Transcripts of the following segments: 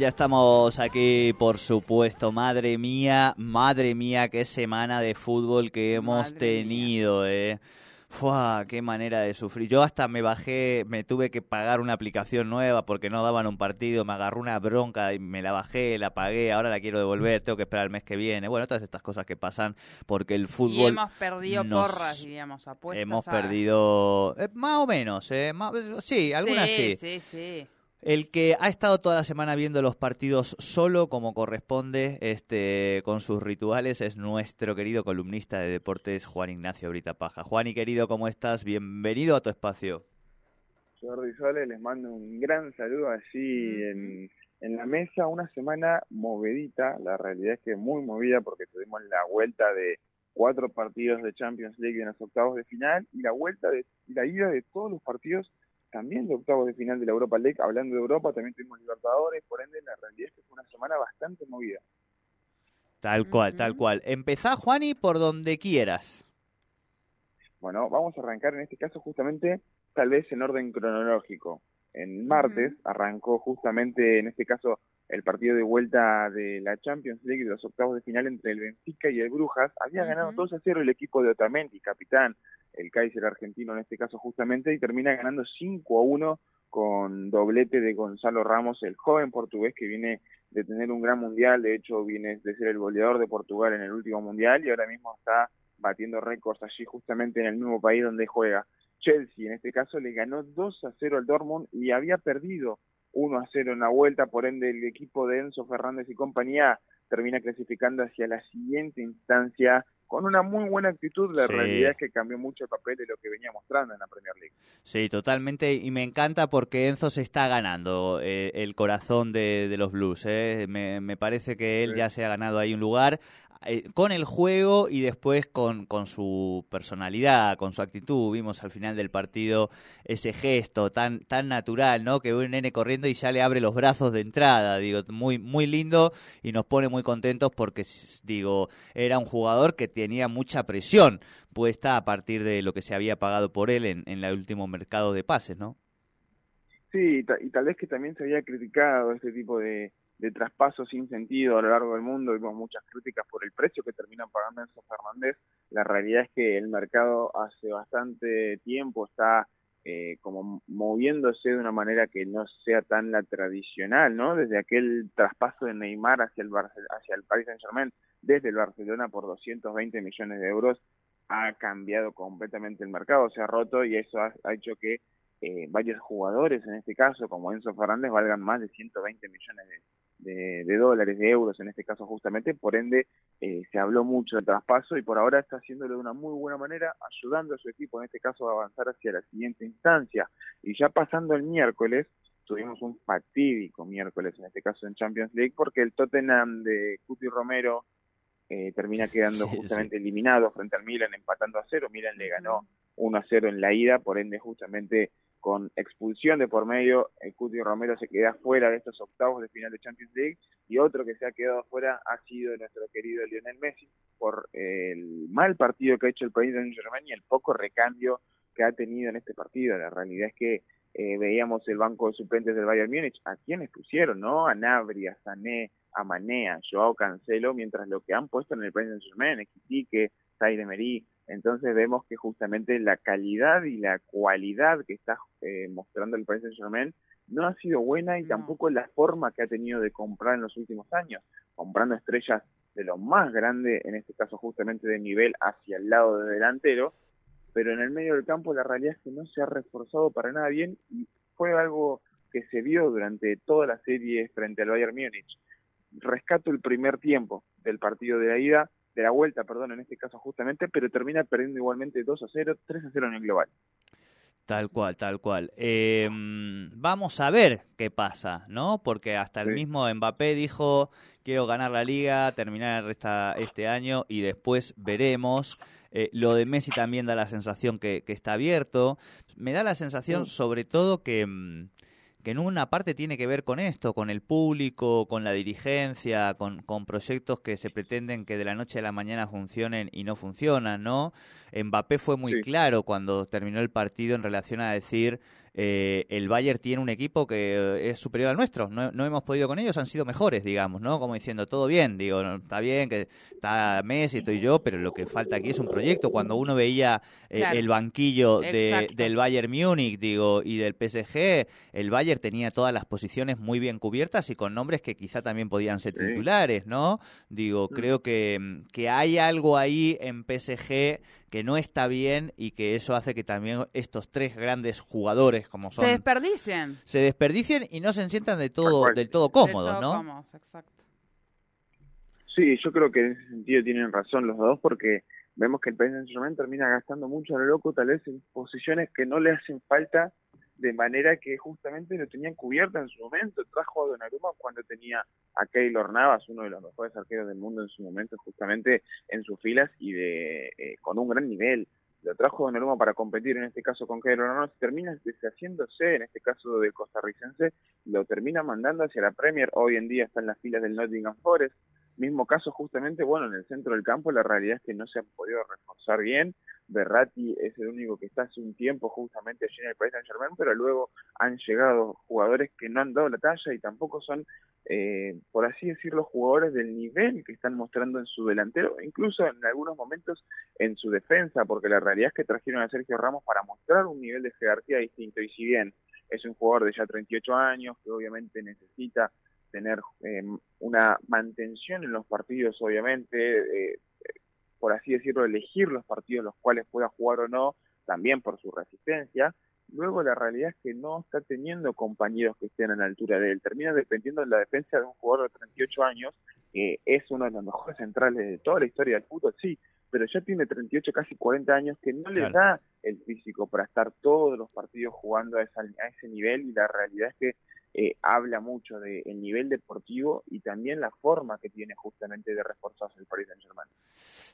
Ya estamos aquí, por supuesto. Madre mía, madre mía, qué semana de fútbol que hemos tenido, eh. Fua, qué manera de sufrir. Yo hasta me bajé, me tuve que pagar una aplicación nueva porque no daban un partido, me agarró una bronca y me la bajé, la pagué, ahora la quiero devolver, tengo que esperar el mes que viene. Bueno, todas estas cosas que pasan porque el fútbol... Y hemos perdido porras, diríamos, apuestas. Hemos perdido... Eh, más o menos, eh, sí, algunas sí. Sí, sí, sí. El que ha estado toda la semana viendo los partidos solo como corresponde, este, con sus rituales, es nuestro querido columnista de deportes, Juan Ignacio Brita Paja. Juan y querido, ¿cómo estás? Bienvenido a tu espacio. Jordi Sole, les mando un gran saludo en, en la mesa. Una semana movedita, la realidad es que muy movida porque tuvimos la vuelta de cuatro partidos de Champions League en los octavos de final y la vuelta de la ida de todos los partidos también de octavos de final de la Europa League. Hablando de Europa, también tuvimos Libertadores, por ende, la realidad es que fue una semana bastante movida. Tal cual, tal cual. Empezá, Juani, por donde quieras. Bueno, vamos a arrancar en este caso justamente, tal vez en orden cronológico. En martes arrancó justamente, en este caso, el partido de vuelta de la Champions League de los octavos de final entre el Benfica y el Brujas. Había ganado 2 a 0 el equipo de Otamendi, capitán, el Kaiser argentino en este caso justamente, y termina ganando 5 a 1 con doblete de Gonzalo Ramos, el joven portugués que viene de tener un gran mundial, de hecho viene de ser el goleador de Portugal en el último mundial y ahora mismo está batiendo récords allí justamente en el nuevo país donde juega. Chelsea en este caso le ganó 2 a 0 al Dortmund y había perdido 1 a 0 en la vuelta, por ende el equipo de Enzo Fernández y compañía termina clasificando hacia la siguiente instancia con una muy buena actitud. La realidad es que cambió mucho el papel de lo que venía mostrando en la Premier League. Sí, totalmente. Y me encanta porque Enzo se está ganando eh, el corazón de, los Blues. Eh. Me, parece que él ya se ha ganado ahí un lugar. Eh, con el juego y después con, con su personalidad, con su actitud. Vimos al final del partido ese gesto tan, tan natural, ¿no? Que un nene corriendo y ya le abre los brazos de entrada. Digo, muy, muy lindo y nos pone muy contentos porque, digo, era un jugador que tenía mucha presión puesta a partir de lo que se había pagado por él en, en el último mercado de pases, ¿no? Sí, y tal vez que también se había criticado este tipo de, de traspasos sin sentido a lo largo del mundo. Vimos muchas críticas por el precio que terminan pagando Enzo Fernández. La realidad es que el mercado hace bastante tiempo está eh, como moviéndose de una manera que no sea tan la tradicional, ¿no? Desde aquel traspaso de Neymar hacia el, hacia el Paris Saint-Germain, desde el Barcelona por 220 millones de euros, ha cambiado completamente el mercado, se ha roto y eso ha, hecho que eh, varios jugadores, en este caso, como Enzo Fernández, valgan más de 120 millones de, de, dólares, de euros en este caso justamente, por ende eh, se habló mucho del traspaso y por ahora está haciéndolo de una muy buena manera, ayudando a su equipo en este caso a avanzar hacia la siguiente instancia. Y ya pasando el miércoles, tuvimos un fatídico miércoles en este caso en Champions League porque el Tottenham de Cuti Romero eh, termina quedando justamente eliminado frente al Milan empatando a cero, Milan le ganó 1 a 0 en la ida, por ende justamente con expulsión de por medio, el Cuti Romero se queda fuera de estos octavos de final de Champions League y otro que se ha quedado fuera ha sido nuestro querido Lionel Messi por el mal partido que ha hecho el país de Germain y el poco recambio que ha tenido en este partido. La realidad es que eh, veíamos el banco de suplentes del Bayern Múnich, a quienes pusieron, ¿no? A Nabri, a Sané, a Manea, Joao Cancelo, mientras lo que han puesto en el Paris Saint Germain, Equitique, Zaire Merí, entonces vemos que justamente la calidad y la cualidad que está eh, mostrando el Paris Saint Germain no ha sido buena y tampoco la forma que ha tenido de comprar en los últimos años, comprando estrellas de lo más grande, en este caso justamente de nivel hacia el lado de delantero, pero en el medio del campo la realidad es que no se ha reforzado para nada bien y fue algo que se vio durante toda la serie frente al Bayern Múnich. rescato el primer tiempo del partido de la ida, de la vuelta, perdón, en este caso justamente, pero termina perdiendo igualmente 2 a 0, 3 a 0 en el global. Tal cual, tal cual. Eh, vamos a ver qué pasa, ¿no? Porque hasta el mismo Mbappé dijo, quiero ganar la liga, terminar esta, este año y después veremos. Eh, lo de Messi también da la sensación que, que, está abierto. Me da la sensación sobre todo que... Que en una parte tiene que ver con esto, con el público, con la dirigencia, con, con, proyectos que se pretenden que de la noche a la mañana funcionen y no funcionan, ¿no? Mbappé fue muy claro cuando terminó el partido en relación a decir eh, el Bayern tiene un equipo que eh, es superior al nuestro. No, no, hemos podido con ellos, han sido mejores, digamos, ¿no? Como diciendo, todo bien, digo, está bien que está Messi, estoy yo, pero lo que falta aquí es un proyecto. Cuando uno veía eh, el banquillo del Bayern Múnich, digo, y del PSG, el Bayern tenía todas las posiciones muy bien cubiertas y con nombres que quizá también podían ser titulares, ¿no? Digo, mm. creo que, que hay algo ahí en PSG que no está bien y que eso hace que también estos tres grandes jugadores como son se desperdicien se desperdicien y no se sientan de todo del todo cómodos, ¿no? Cómodos, exacto. Sí, yo creo que en ese sentido tienen razón los dos porque vemos que el país Saint-Germain termina gastando mucho a lo loco, tal vez en posiciones que no le hacen falta de manera que justamente lo tenían cubierta en su momento. Trajo a Donnarumma cuando tenía a Keylor Navas, uno de los mejores arqueros del mundo en su momento, justamente en sus filas y de eh, con un gran nivel. Lo trajo Donnarumma para competir, en este caso con Keylor Navas, termina deshaciéndose, en este caso del costarricense, lo termina mandando hacia la Premier. Hoy en día está en las filas del Nottingham Forest. Mismo caso justamente, bueno, en el centro del campo la realidad es que no se han podido reforzar bien. Berratti es el único que está hace un tiempo justamente allí en el Paris Saint Germain, pero luego han llegado jugadores que no han dado la talla y tampoco son, eh, por así decirlo, jugadores del nivel que están mostrando en su delantero, incluso en algunos momentos en su defensa, porque la realidad es que trajeron a Sergio Ramos para mostrar un nivel de jerarquía distinto. Y si bien es un jugador de ya 38 años que obviamente necesita tener eh, una mantención en los partidos, obviamente, eh, por así decirlo, elegir los partidos los cuales pueda jugar o no, también por su resistencia. Luego la realidad es que no está teniendo compañeros que estén a la altura de él. Termina dependiendo de la defensa de un jugador de 38 años, que es uno de los mejores centrales de toda la historia del fútbol, sí, pero ya tiene 38, casi 40 años, que no le da el físico para estar todos los partidos jugando a, a ese nivel y la realidad es que eh, habla mucho del nivel deportivo y también la forma que tiene justamente de reforzarse el Paris Saint Germain.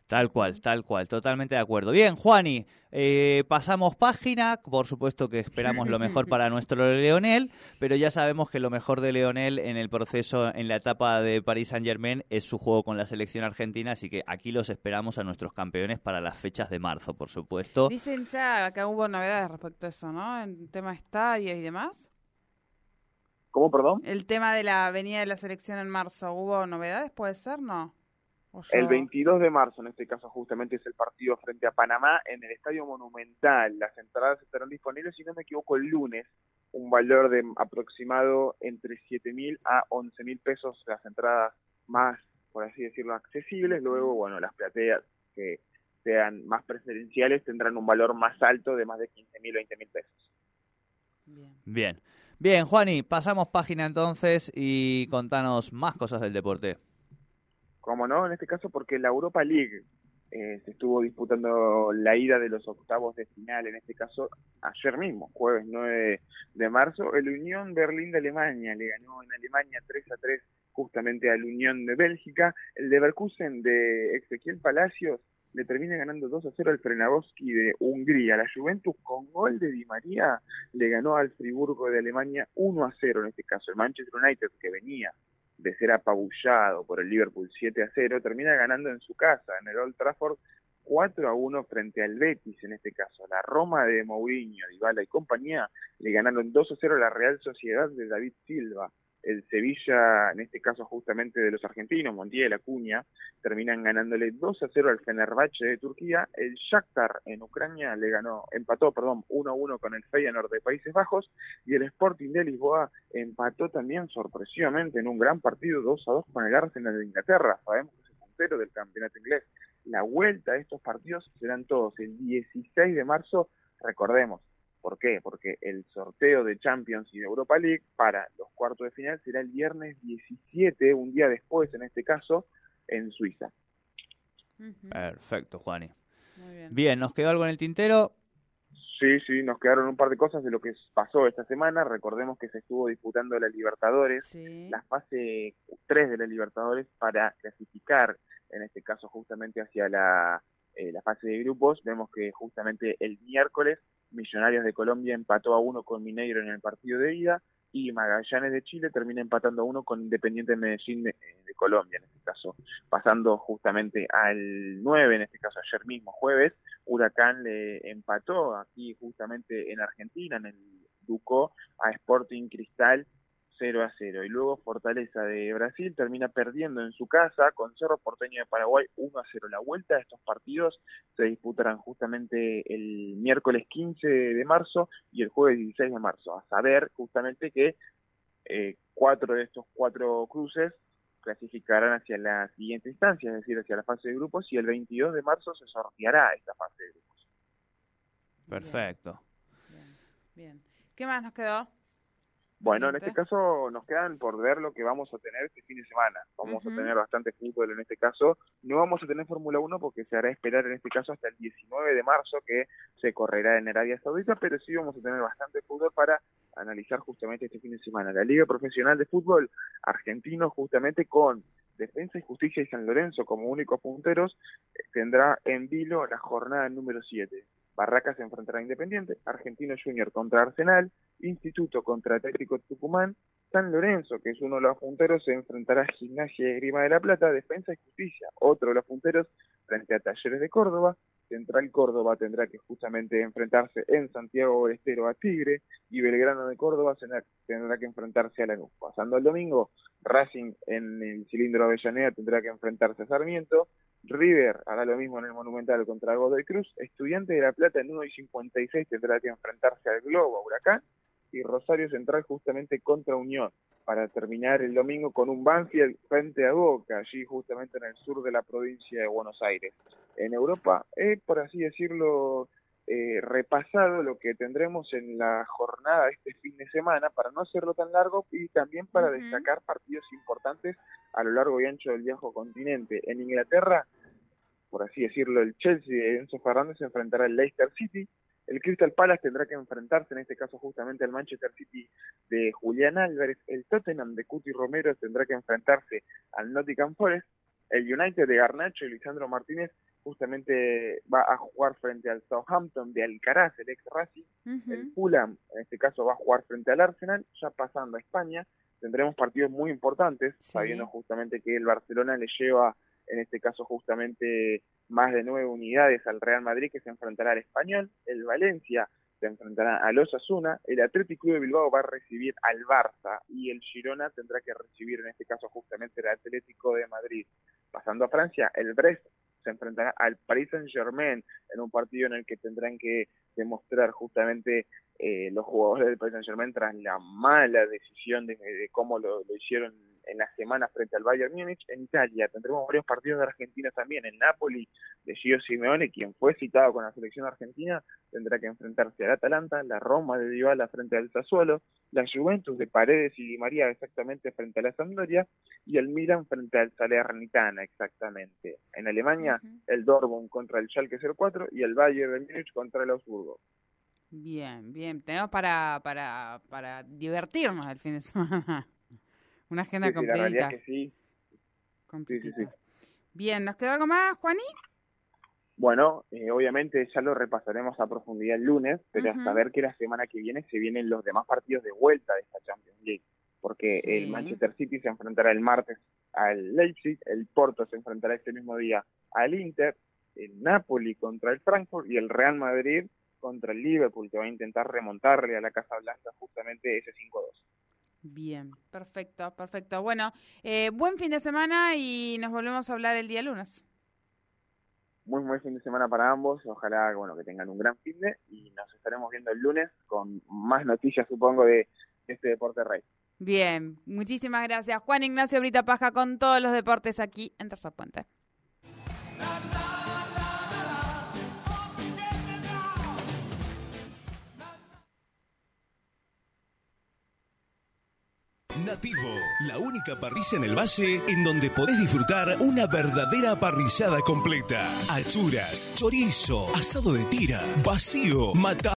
Tal cual, tal cual, totalmente de acuerdo. Bien, Juani, eh, pasamos página, por supuesto que esperamos lo mejor para nuestro Leonel, pero ya sabemos que lo mejor de Leonel en el proceso, en la etapa de Paris Saint Germain, es su juego con la selección argentina, así que aquí los esperamos a nuestros campeones para las fechas de marzo, por supuesto. Dicen ya que hubo novedades respecto a eso, ¿no? En tema estadios y demás. ¿Cómo, perdón? El tema de la venida de la selección en marzo, ¿hubo novedades? ¿Puede ser, no? El 22 de marzo, en este caso, justamente es el partido frente a Panamá en el Estadio Monumental. Las entradas estarán disponibles, si no me equivoco, el lunes. Un valor de aproximado entre 7 mil a 11 mil pesos, las entradas más, por así decirlo, accesibles. Luego, bueno, las plateas que sean más preferenciales tendrán un valor más alto de más de 15 mil, 20 mil pesos. Bien. Bien. Bien, Juani, pasamos página entonces y contanos más cosas del deporte. Como no, en este caso porque la Europa League eh, se estuvo disputando la ida de los octavos de final, en este caso ayer mismo, jueves 9 de marzo, el Unión Berlín de Alemania le ganó en Alemania 3 a 3 justamente al Unión de Bélgica, el Leverkusen de Ezequiel Palacios le termina ganando 2 a 0 al Frenagoski de Hungría. La Juventus con gol de Di María le ganó al Friburgo de Alemania 1 a 0 en este caso. El Manchester United que venía de ser apabullado por el Liverpool 7 a 0 termina ganando en su casa, en el Old Trafford 4 a 1 frente al Betis en este caso. La Roma de Mourinho, Dybala y compañía le ganaron 2 a 0 a la Real Sociedad de David Silva el Sevilla, en este caso justamente de los argentinos, Montiel, Acuña, terminan ganándole 2 a 0 al Fenerbahce de Turquía. El Shakhtar en Ucrania le ganó, empató, perdón, 1 a 1 con el Feyenoord de Países Bajos y el Sporting de Lisboa empató también sorpresivamente en un gran partido 2 a 2 con el Arsenal de Inglaterra. Sabemos que es el puntero del campeonato inglés. La vuelta a estos partidos serán todos el 16 de marzo, recordemos, ¿Por qué? Porque el sorteo de Champions y de Europa League para los cuartos de final será el viernes 17, un día después en este caso, en Suiza. Perfecto, Juani. Muy bien. Bien, ¿nos quedó algo en el tintero? Sí, sí, nos quedaron un par de cosas de lo que pasó esta semana. Recordemos que se estuvo disputando la Libertadores, Sí. la fase 3 de la Libertadores para clasificar, en este caso justamente hacia la, eh, la fase de grupos. Vemos que justamente el miércoles Millonarios de Colombia empató a uno con Mineiro en el partido de ida y Magallanes de Chile termina empatando a uno con Independiente Medellín de, de Colombia, en este caso. Pasando justamente al 9, en este caso ayer mismo, jueves, Huracán le empató aquí justamente en Argentina, en el Ducó, a Sporting Cristal 0 a 0. Y luego Fortaleza de Brasil termina perdiendo en su casa con Cerro Porteño de Paraguay 1 a 0. La vuelta de estos partidos se disputarán justamente el miércoles 15 de marzo y el jueves 16 de marzo. A saber justamente que eh, cuatro de estos cuatro cruces clasificarán hacia la siguiente instancia, es decir, hacia la fase de grupos, y el 22 de marzo se sorteará esta fase de grupos. Perfecto. Bien, bien. ¿Qué más nos quedó? Bueno, en este caso nos quedan por ver lo que vamos a tener este fin de semana. Vamos a tener bastante fútbol en este caso. No vamos a tener Fórmula 1 porque se hará esperar en este caso hasta el 19 de marzo que se correrá en Arabia Saudita, pero sí vamos a tener bastante fútbol para analizar justamente este fin de semana. La Liga Profesional de Fútbol Argentino justamente con Defensa y Justicia y San Lorenzo como únicos punteros tendrá en vilo la jornada número 7. Barracas se enfrentará a Independiente, Argentino Junior contra Arsenal, Instituto contra Atlético Tucumán, San Lorenzo, que es uno de los punteros, se enfrentará a Gimnasia y Grima de la Plata, Defensa y Justicia, otro de los punteros, frente a Talleres de Córdoba, Central Córdoba tendrá que justamente enfrentarse en Santiago del Estero a Tigre, y Belgrano de Córdoba tendrá, que enfrentarse a Lanús. Pasando al domingo, Racing en el cilindro Avellaneda tendrá que enfrentarse a Sarmiento, River hará lo mismo en el Monumental contra Godoy Cruz, Estudiante de La Plata en 1 y 56 tendrá que enfrentarse al Globo, Huracán, y Rosario Central justamente contra Unión, para terminar el domingo con un Banfield frente a Boca, allí justamente en el sur de la provincia de Buenos Aires. En Europa, he, por así decirlo, eh, repasado lo que tendremos en la jornada este fin de semana para no hacerlo tan largo y también para destacar partidos importantes a lo largo y ancho del viejo continente. En Inglaterra, por así decirlo, el Chelsea de Enzo Fernández se enfrentará al Leicester City, el Crystal Palace tendrá que enfrentarse en este caso justamente al Manchester City de Julián Álvarez, el Tottenham de Cuti Romero tendrá que enfrentarse al Nottingham Forest, el United de Garnacho y Lisandro Martínez justamente va a jugar frente al Southampton de Alcaraz, el ex Racing, el. Fulham en este caso va a jugar frente al Arsenal, ya pasando a España, tendremos partidos muy importantes, Sí. sabiendo justamente que el Barcelona le lleva en este caso justamente más de nueve unidades al Real Madrid que se enfrentará al Español, el Valencia se enfrentará al Osasuna, el Atlético de Bilbao va a recibir al Barça y el Girona tendrá que recibir en este caso justamente el Atlético de Madrid. Pasando a Francia, el Brest se enfrentará al Paris Saint-Germain en un partido en el que tendrán que demostrar justamente eh, los jugadores del Paris Saint-Germain tras la mala decisión de, de cómo lo, lo hicieron en la semana frente al Bayern Múnich. En Italia tendremos varios partidos de Argentina también. El Napoli de Gio Simeone, quien fue citado con la selección argentina, tendrá que enfrentarse al Atalanta, la Roma de Dybala frente al Sassuolo, la Juventus de Paredes y Di María exactamente frente a la Sampdoria y el Milan frente al Salernitana exactamente. En Alemania, el Dortmund contra el Schalke 04 y el Bayern de Múnich contra el Augsburgo. Bien, bien. Tenemos para, para, para divertirnos el fin de semana. Una agenda Sí, la es que sí. completita. Bien, ¿nos quedó algo más, Juani? Bueno, eh, obviamente ya lo repasaremos a profundidad el lunes, pero hasta ver que la semana que viene se vienen los demás partidos de vuelta de esta Champions League, porque Sí. el Manchester City se enfrentará el martes al Leipzig, el Porto se enfrentará ese mismo día al Inter, el Napoli contra el Frankfurt y el Real Madrid contra el Liverpool, que va a intentar remontarle a la Casa Blanca justamente ese 5-2. Bien, perfecto, perfecto. Bueno, eh, buen fin de semana y nos volvemos a hablar el día lunes. Muy buen fin de semana para ambos, ojalá bueno que tengan un gran fin de y nos estaremos viendo el lunes con más noticias supongo de este deporte rey. Bien, muchísimas gracias. Juan Ignacio Brita Paja con todos los deportes aquí en Tercer Puente. Nativo, la única parrilla en el valle en donde podés disfrutar una verdadera parrillada completa. Achuras, chorizo, asado de tira, vacío, mata